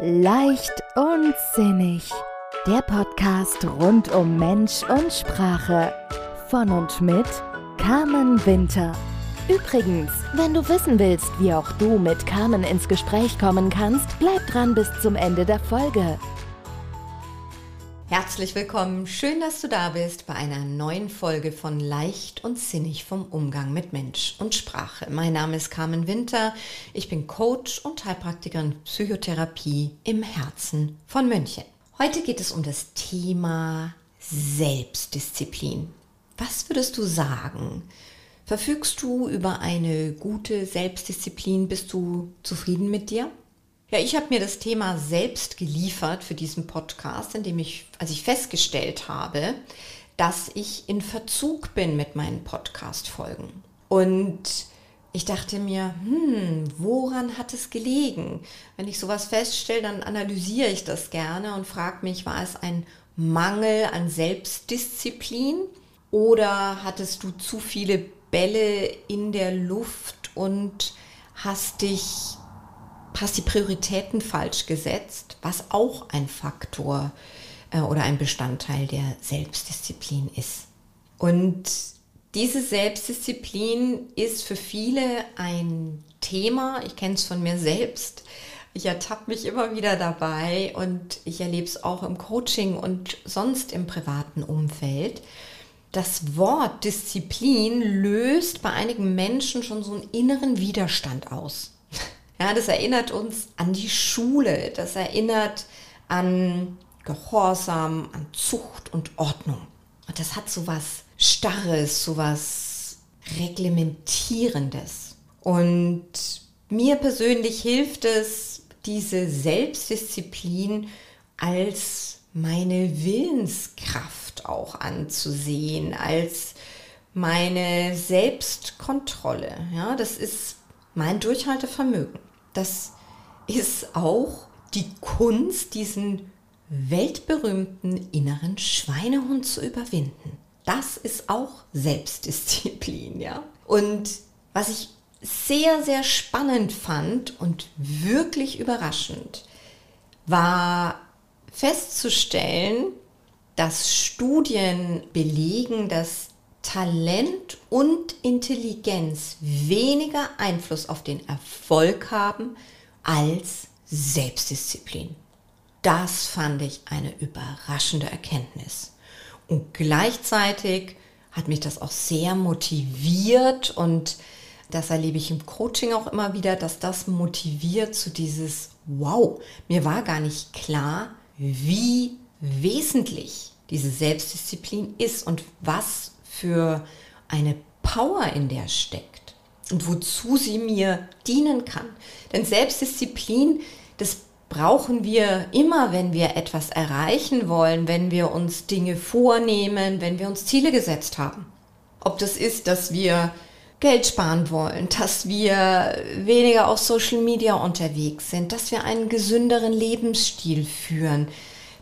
Leicht und sinnig. Der Podcast rund um Mensch und Sprache. Von und mit Carmen Winter. Übrigens, wenn du wissen willst, wie auch du mit Carmen ins Gespräch kommen kannst, bleib dran bis zum Ende der Folge. Herzlich willkommen, schön, dass du da bist bei einer neuen Folge von Leicht und Sinnig vom Umgang mit Mensch und Sprache. Mein Name ist Carmen Winter, ich bin Coach und Heilpraktikerin Psychotherapie im Herzen von München. Heute geht es um das Thema Selbstdisziplin. Was würdest du sagen? Verfügst du über eine gute Selbstdisziplin? Bist du zufrieden mit dir? Ja, ich habe mir das Thema selbst geliefert für diesen Podcast, indem ich, als ich festgestellt habe, dass ich in Verzug bin mit meinen Podcast-Folgen. Und ich dachte mir, hm, woran hat es gelegen? Wenn ich sowas feststelle, dann analysiere ich das gerne und frage mich, war es ein Mangel an Selbstdisziplin oder hattest du zu viele Bälle in der Luft und hast dich hast die Prioritäten falsch gesetzt, was auch ein Faktor äh, oder ein Bestandteil der Selbstdisziplin ist. Und diese Selbstdisziplin ist für viele ein Thema. Ich kenne es von mir selbst. Ich ertappe mich immer wieder dabei und ich erlebe es auch im Coaching und sonst im privaten Umfeld. Das Wort Disziplin löst bei einigen Menschen schon so einen inneren Widerstand aus. Ja, das erinnert uns an die Schule, das erinnert an Gehorsam, an Zucht und Ordnung. Und das hat so was Starres, so was Reglementierendes. Und mir persönlich hilft es, diese Selbstdisziplin als meine Willenskraft auch anzusehen, als meine Selbstkontrolle. Ja, das ist mein Durchhaltevermögen das ist auch die Kunst, diesen weltberühmten inneren Schweinehund zu überwinden. Das ist auch Selbstdisziplin, ja. Und was ich sehr, sehr spannend fand und wirklich überraschend, war festzustellen, dass Studien belegen, dass Talent und Intelligenz weniger Einfluss auf den Erfolg haben als Selbstdisziplin. Das fand ich eine überraschende Erkenntnis. Und gleichzeitig hat mich das auch sehr motiviert und das erlebe ich im Coaching auch immer wieder, dass das motiviert zu dieses Wow, mir war gar nicht klar, wie wesentlich diese Selbstdisziplin ist und was für eine Power in der steckt und wozu sie mir dienen kann. Denn Selbstdisziplin, das brauchen wir immer, wenn wir etwas erreichen wollen, wenn wir uns Dinge vornehmen, wenn wir uns Ziele gesetzt haben. Ob das ist, dass wir Geld sparen wollen, dass wir weniger auf Social Media unterwegs sind, dass wir einen gesünderen Lebensstil führen,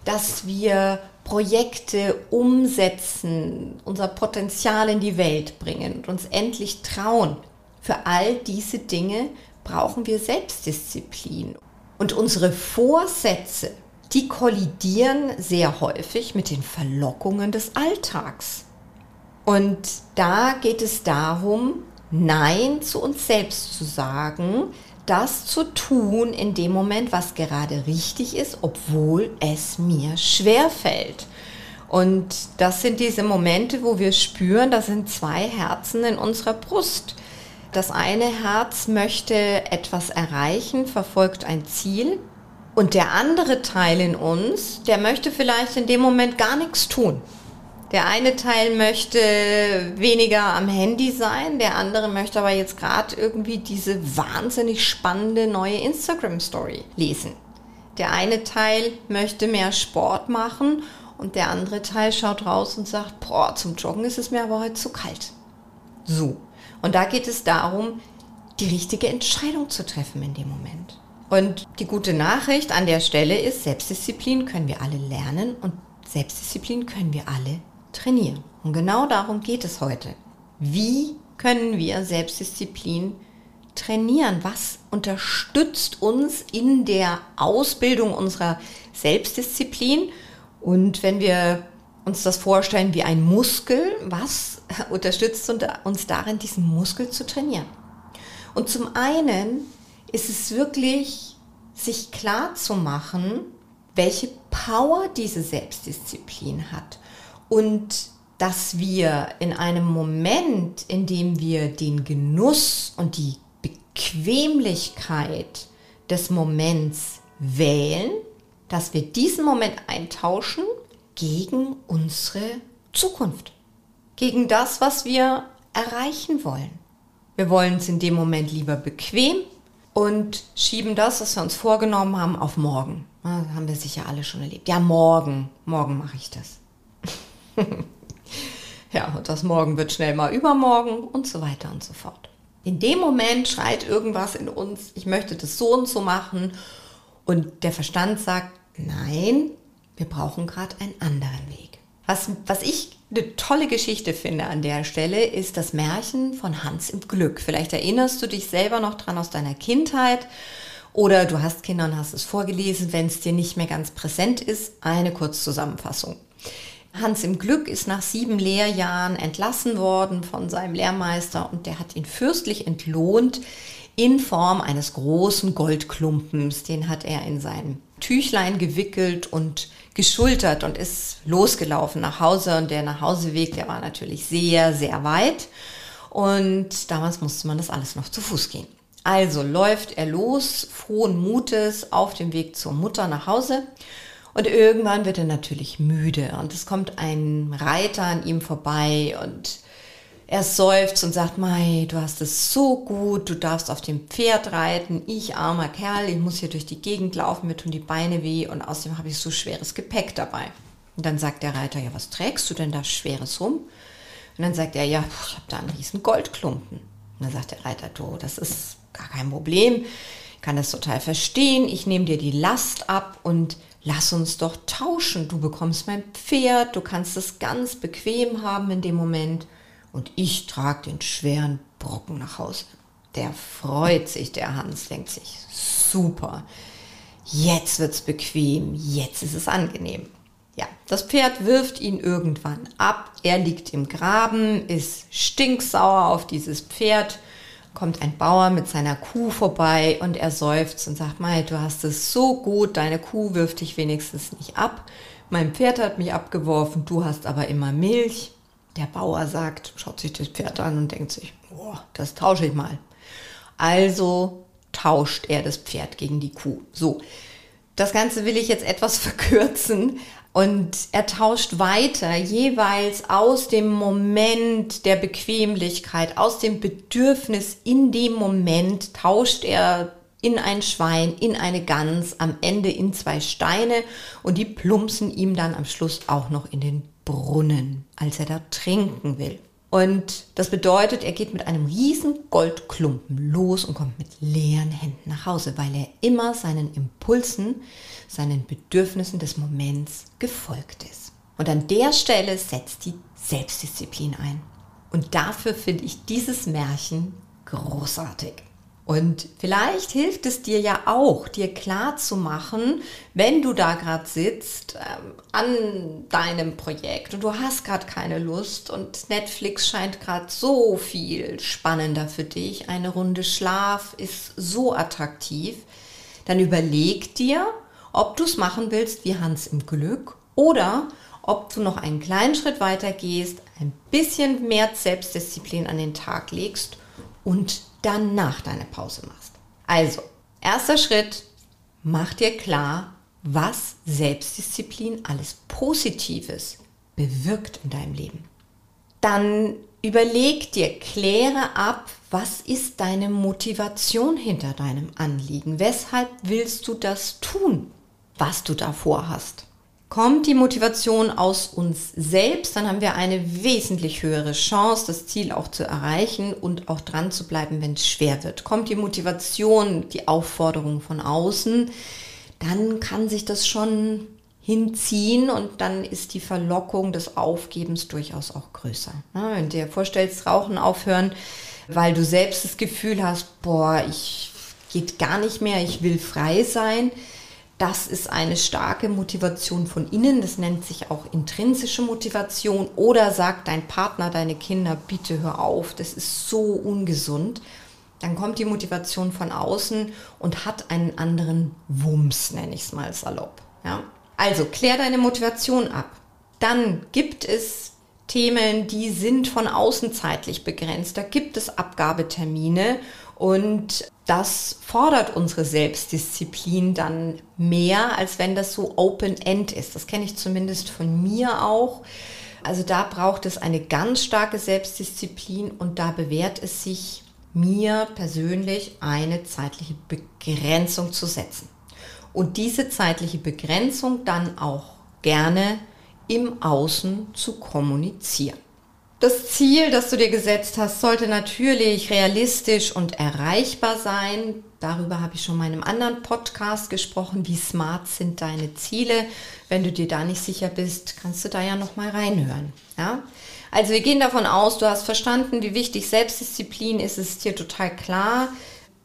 dass wir Projekte umsetzen, unser Potenzial in die Welt bringen und uns endlich trauen. Für all diese Dinge brauchen wir Selbstdisziplin. Und unsere Vorsätze, die kollidieren sehr häufig mit den Verlockungen des Alltags. Und da geht es darum, Nein zu uns selbst zu sagen, das zu tun in dem Moment, was gerade richtig ist, obwohl es mir schwer fällt. Und das sind diese Momente, wo wir spüren, da sind zwei Herzen in unserer Brust. Das eine Herz möchte etwas erreichen, verfolgt ein Ziel. Und der andere Teil in uns, der möchte vielleicht in dem Moment gar nichts tun. Der eine Teil möchte weniger am Handy sein, der andere möchte aber jetzt gerade irgendwie diese wahnsinnig spannende neue Instagram-Story lesen. Der eine Teil möchte mehr Sport machen und der andere Teil schaut raus und sagt, boah, zum Joggen ist es mir aber heute zu kalt. So. Und da geht es darum, die richtige Entscheidung zu treffen in dem Moment. Und die gute Nachricht an der Stelle ist, Selbstdisziplin können wir alle lernen und Selbstdisziplin können wir alle trainieren. Und genau darum geht es heute. Wie können wir Selbstdisziplin trainieren? Was unterstützt uns in der Ausbildung unserer Selbstdisziplin? Und wenn wir uns das vorstellen wie ein Muskel, was unterstützt uns darin, diesen Muskel zu trainieren? Und zum einen ist es wirklich, sich klar zu machen, welche Power diese Selbstdisziplin hat und dass wir in einem Moment, in dem wir den Genuss und die Bequemlichkeit des Moments wählen, dass wir diesen Moment eintauschen gegen unsere Zukunft, gegen das, was wir erreichen wollen. Wir wollen es in dem Moment lieber bequem und schieben das, was wir uns vorgenommen haben, auf morgen. Das haben wir sicher alle schon erlebt. Ja, morgen, morgen mache ich das. ja, und das morgen wird schnell mal übermorgen und so weiter und so fort. In dem Moment schreit irgendwas in uns, ich möchte das so und so machen. Und der Verstand sagt, nein, wir brauchen gerade einen anderen Weg. Was, was ich eine tolle Geschichte finde an der Stelle, ist das Märchen von Hans im Glück. Vielleicht erinnerst du dich selber noch dran aus deiner Kindheit oder du hast Kinder und hast es vorgelesen, wenn es dir nicht mehr ganz präsent ist. Eine Kurzzusammenfassung. Hans im Glück ist nach sieben Lehrjahren entlassen worden von seinem Lehrmeister und der hat ihn fürstlich entlohnt in Form eines großen Goldklumpens. Den hat er in sein Tüchlein gewickelt und geschultert und ist losgelaufen nach Hause. Und der Nachhauseweg, der war natürlich sehr, sehr weit. Und damals musste man das alles noch zu Fuß gehen. Also läuft er los, frohen Mutes, auf dem Weg zur Mutter nach Hause und irgendwann wird er natürlich müde und es kommt ein Reiter an ihm vorbei und er seufzt und sagt, Mai, du hast es so gut, du darfst auf dem Pferd reiten, ich armer Kerl, ich muss hier durch die Gegend laufen, mir tun die Beine weh und außerdem habe ich so schweres Gepäck dabei. Und dann sagt der Reiter, ja, was trägst du denn da schweres rum? Und dann sagt er, ja, ich habe da einen riesen Goldklumpen. Und dann sagt der Reiter, du, das ist gar kein Problem, ich kann das total verstehen, ich nehme dir die Last ab und lass uns doch tauschen. Du bekommst mein Pferd, du kannst es ganz bequem haben in dem Moment und ich trage den schweren Brocken nach Hause. Der freut sich, der Hans, denkt sich, super, jetzt wird's bequem, jetzt ist es angenehm. Ja, das Pferd wirft ihn irgendwann ab, er liegt im Graben, ist stinksauer auf dieses Pferd kommt ein Bauer mit seiner Kuh vorbei und er seufzt und sagt, Mai, du hast es so gut, deine Kuh wirft dich wenigstens nicht ab. Mein Pferd hat mich abgeworfen, du hast aber immer Milch. Der Bauer sagt, schaut sich das Pferd an und denkt sich, oh, das tausche ich mal. Also tauscht er das Pferd gegen die Kuh. So, das Ganze will ich jetzt etwas verkürzen, und er tauscht weiter, jeweils aus dem Moment der Bequemlichkeit, aus dem Bedürfnis in dem Moment, tauscht er in ein Schwein, in eine Gans, am Ende in zwei Steine und die plumpsen ihm dann am Schluss auch noch in den Brunnen, als er da trinken will. Und das bedeutet, er geht mit einem riesen Goldklumpen los und kommt mit leeren Händen nach Hause, weil er immer seinen Impulsen, seinen Bedürfnissen des Moments gefolgt ist. Und an der Stelle setzt die Selbstdisziplin ein. Und dafür finde ich dieses Märchen großartig. Und vielleicht hilft es dir ja auch, dir klar zu machen, wenn du da gerade sitzt ähm, an deinem Projekt und du hast gerade keine Lust und Netflix scheint gerade so viel spannender für dich, eine Runde Schlaf ist so attraktiv, dann überleg dir, ob du es machen willst wie Hans im Glück oder ob du noch einen kleinen Schritt weiter gehst, ein bisschen mehr Selbstdisziplin an den Tag legst und danach deine Pause machst. Also, erster Schritt, mach dir klar, was Selbstdisziplin alles Positives bewirkt in deinem Leben. Dann überleg dir, kläre ab, was ist deine Motivation hinter deinem Anliegen? Weshalb willst du das tun, was du davor hast? Kommt die Motivation aus uns selbst, dann haben wir eine wesentlich höhere Chance, das Ziel auch zu erreichen und auch dran zu bleiben, wenn es schwer wird. Kommt die Motivation, die Aufforderung von außen, dann kann sich das schon hinziehen und dann ist die Verlockung des Aufgebens durchaus auch größer. wenn du dir vorstellst, Rauchen aufhören, weil du selbst das Gefühl hast, boah, ich geht gar nicht mehr, ich will frei sein. Das ist eine starke Motivation von innen, das nennt sich auch intrinsische Motivation oder sagt dein Partner, deine Kinder, bitte hör auf, das ist so ungesund. Dann kommt die Motivation von außen und hat einen anderen Wumms, nenne ich es mal salopp. Ja? Also klär deine Motivation ab. Dann gibt es Themen, die sind von außen zeitlich begrenzt. Da gibt es Abgabetermine und das fordert unsere Selbstdisziplin dann mehr, als wenn das so open-end ist. Das kenne ich zumindest von mir auch. Also da braucht es eine ganz starke Selbstdisziplin und da bewährt es sich mir persönlich eine zeitliche Begrenzung zu setzen. Und diese zeitliche Begrenzung dann auch gerne im Außen zu kommunizieren. Das Ziel, das du dir gesetzt hast, sollte natürlich realistisch und erreichbar sein. Darüber habe ich schon in einem anderen Podcast gesprochen. Wie smart sind deine Ziele? Wenn du dir da nicht sicher bist, kannst du da ja noch mal reinhören. Ja? Also wir gehen davon aus, du hast verstanden, wie wichtig Selbstdisziplin ist. Es ist dir total klar.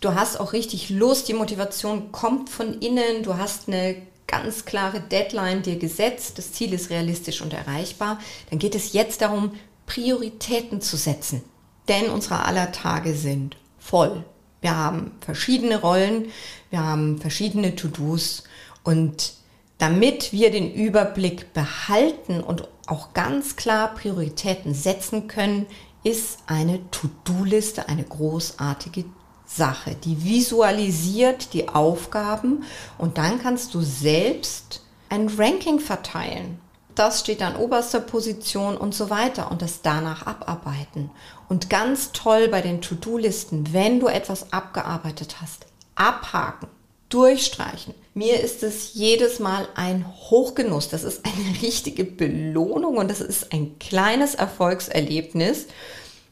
Du hast auch richtig Lust. Die Motivation kommt von innen. Du hast eine ganz klare Deadline dir gesetzt, das Ziel ist realistisch und erreichbar, dann geht es jetzt darum, Prioritäten zu setzen. Denn unsere aller Tage sind voll. Wir haben verschiedene Rollen, wir haben verschiedene To-Dos und damit wir den Überblick behalten und auch ganz klar Prioritäten setzen können, ist eine To-Do-Liste eine großartige Sache, die visualisiert die Aufgaben und dann kannst du selbst ein Ranking verteilen. Das steht an oberster Position und so weiter und das danach abarbeiten. Und ganz toll bei den To-Do-Listen, wenn du etwas abgearbeitet hast, abhaken, durchstreichen. Mir ist es jedes Mal ein Hochgenuss. Das ist eine richtige Belohnung und das ist ein kleines Erfolgserlebnis,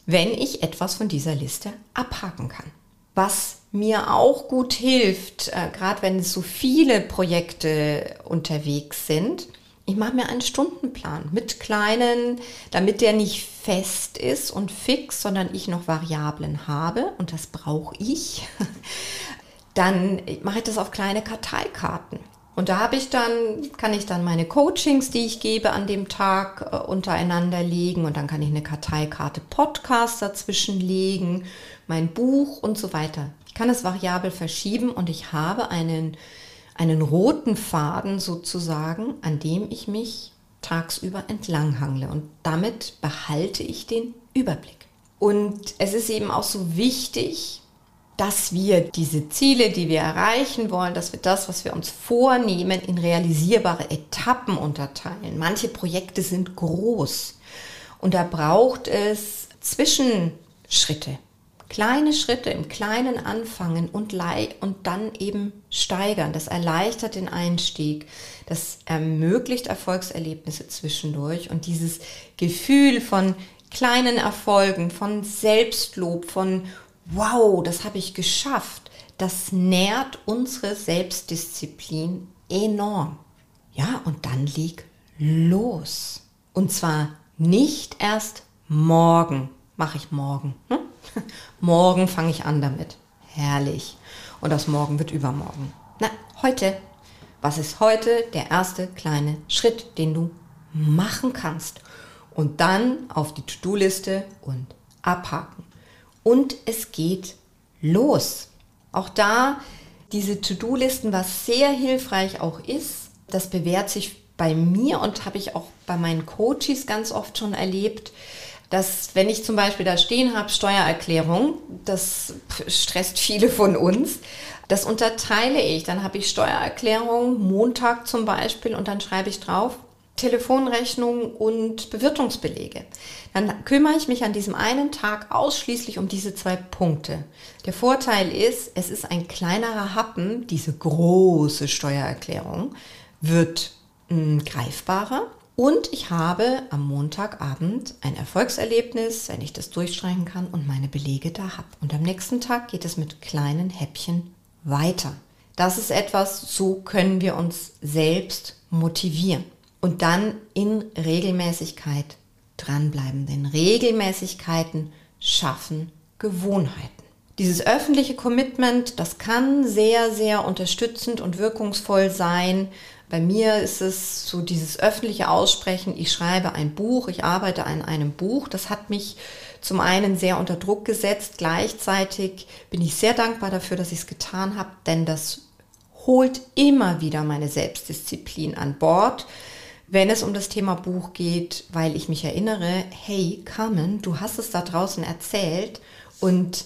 wenn ich etwas von dieser Liste abhaken kann. Was mir auch gut hilft, äh, gerade wenn so viele Projekte unterwegs sind, ich mache mir einen Stundenplan mit kleinen, damit der nicht fest ist und fix, sondern ich noch Variablen habe und das brauche ich. Dann mache ich das auf kleine Karteikarten. Und da habe ich dann, kann ich dann meine Coachings, die ich gebe an dem Tag, äh, untereinander legen und dann kann ich eine Karteikarte Podcast dazwischen legen, mein Buch und so weiter. Ich kann es variabel verschieben und ich habe einen, einen roten Faden sozusagen, an dem ich mich tagsüber entlanghangle und damit behalte ich den Überblick. Und es ist eben auch so wichtig, dass wir diese Ziele, die wir erreichen wollen, dass wir das, was wir uns vornehmen, in realisierbare Etappen unterteilen. Manche Projekte sind groß und da braucht es Zwischenschritte. Kleine Schritte im Kleinen anfangen und, und dann eben steigern. Das erleichtert den Einstieg. Das ermöglicht Erfolgserlebnisse zwischendurch und dieses Gefühl von kleinen Erfolgen, von Selbstlob, von wow, das habe ich geschafft, das nährt unsere Selbstdisziplin enorm. Ja, und dann leg los. Und zwar nicht erst morgen. Mache ich morgen. Hm? Morgen fange ich an damit. Herrlich. Und das morgen wird übermorgen. Na, heute. Was ist heute der erste kleine Schritt, den du machen kannst? Und dann auf die To-Do-Liste und abhaken und es geht los. Auch da diese To-Do-Listen, was sehr hilfreich auch ist, das bewährt sich bei mir und habe ich auch bei meinen Coaches ganz oft schon erlebt, dass wenn ich zum Beispiel da stehen habe, Steuererklärung, das stresst viele von uns, das unterteile ich. Dann habe ich Steuererklärung, Montag zum Beispiel, und dann schreibe ich drauf, Telefonrechnung und Bewirtungsbelege. Dann kümmere ich mich an diesem einen Tag ausschließlich um diese zwei Punkte. Der Vorteil ist, es ist ein kleinerer Happen, diese große Steuererklärung wird mh, hm, greifbarer und ich habe am Montagabend ein Erfolgserlebnis, wenn ich das durchstreichen kann und meine Belege da habe. Und am nächsten Tag geht es mit kleinen Häppchen weiter. Das ist etwas, so können wir uns selbst motivieren und dann in Regelmäßigkeit dranbleiben. Denn Regelmäßigkeiten schaffen Gewohnheiten. Dieses öffentliche Commitment, das kann sehr, sehr unterstützend und wirkungsvoll sein. Bei mir ist es so dieses öffentliche Aussprechen, ich schreibe ein Buch, ich arbeite an einem Buch. Das hat mich zum einen sehr unter Druck gesetzt. Gleichzeitig bin ich sehr dankbar dafür, dass ich es getan habe, denn das holt immer wieder meine Selbstdisziplin an Bord, wenn es um das Thema Buch geht, weil ich mich erinnere, hey Carmen, du hast es da draußen erzählt und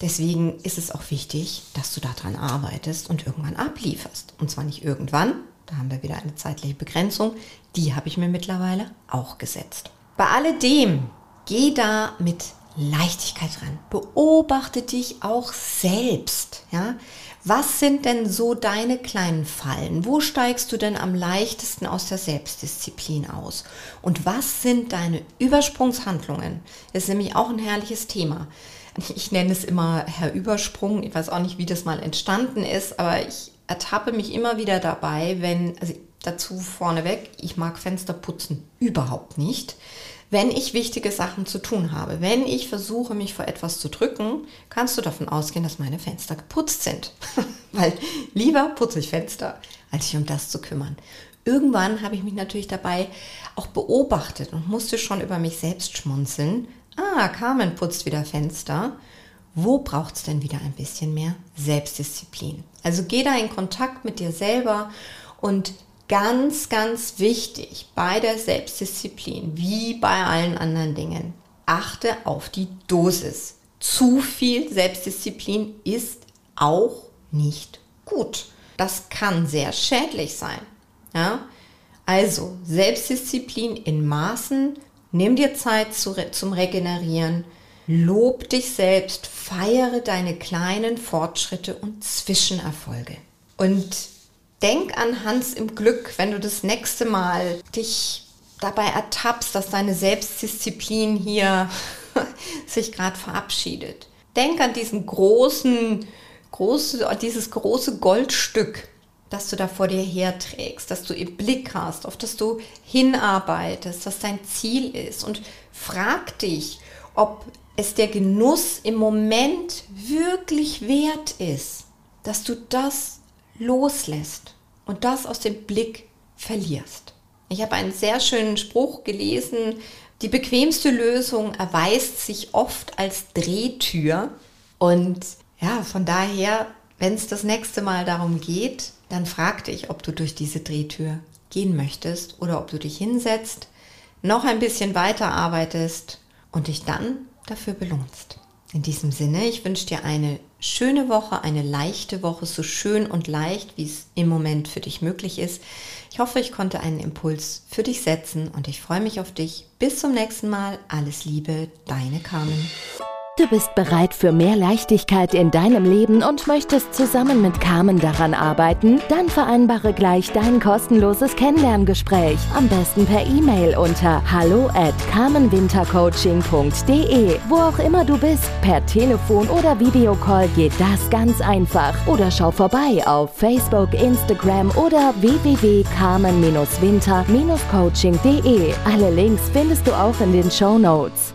deswegen ist es auch wichtig, dass du daran arbeitest und irgendwann ablieferst. Und zwar nicht irgendwann, da haben wir wieder eine zeitliche Begrenzung, die habe ich mir mittlerweile auch gesetzt. Bei alledem, geh da mit Leichtigkeit ran. Beobachte dich auch selbst. Ja? Was sind denn so deine kleinen Fallen? Wo steigst du denn am leichtesten aus der Selbstdisziplin aus? Und was sind deine Übersprungshandlungen? Das ist nämlich auch ein herrliches Thema. Ich nenne es immer Herr Übersprung. Ich weiß auch nicht, wie das mal entstanden ist, aber ich ertappe mich immer wieder dabei, wenn, also dazu vorneweg, ich mag Fenster putzen überhaupt nicht wenn ich wichtige Sachen zu tun habe, wenn ich versuche, mich vor etwas zu drücken, kannst du davon ausgehen, dass meine Fenster geputzt sind. Weil lieber putze ich Fenster, als sich um das zu kümmern. Irgendwann habe ich mich natürlich dabei auch beobachtet und musste schon über mich selbst schmunzeln. Ah, Carmen putzt wieder Fenster. Wo braucht es denn wieder ein bisschen mehr Selbstdisziplin? Also geh da in Kontakt mit dir selber und ganz, ganz wichtig bei der Selbstdisziplin, wie bei allen anderen Dingen, achte auf die Dosis. Zu viel Selbstdisziplin ist auch nicht gut. Das kann sehr schädlich sein. Ja? Also Selbstdisziplin in Maßen, nimm dir Zeit zu, zum Regenerieren, lob dich selbst, feiere deine kleinen Fortschritte und Zwischenerfolge. Und denk an Hans im Glück, wenn du das nächste Mal dich dabei ertappst, dass deine Selbstdisziplin hier sich gerade verabschiedet. Denk an diesen großen, große, dieses große Goldstück, das du da vor dir herträgst, dass du im Blick hast, auf das du hinarbeitest, was dein Ziel ist und frag dich, ob es der Genuss im Moment wirklich wert ist, dass du das loslässt und das aus dem Blick verlierst. Ich habe einen sehr schönen Spruch gelesen, die bequemste Lösung erweist sich oft als Drehtür und ja, von daher, wenn es das nächste Mal darum geht, dann frag dich, ob du durch diese Drehtür gehen möchtest oder ob du dich hinsetzt, noch ein bisschen weiter arbeitest und dich dann dafür belohnst. In diesem Sinne, ich wünsche dir eine schöne Woche, eine leichte Woche, so schön und leicht, wie es im Moment für dich möglich ist. Ich hoffe, ich konnte einen Impuls für dich setzen und ich freue mich auf dich. Bis zum nächsten Mal. Alles Liebe, deine Carmen. Du bist bereit für mehr Leichtigkeit in deinem Leben und möchtest zusammen mit Carmen daran arbeiten? Dann vereinbare gleich dein kostenloses Kennenlerngespräch. Am besten per E-Mail unter hallo at carmenwintercoaching.de. Wo auch immer du bist, per Telefon oder Videocall geht das ganz einfach. Oder schau vorbei auf Facebook, Instagram oder www.carmen-winter-coaching.de. Alle Links findest du auch in den Show Notes.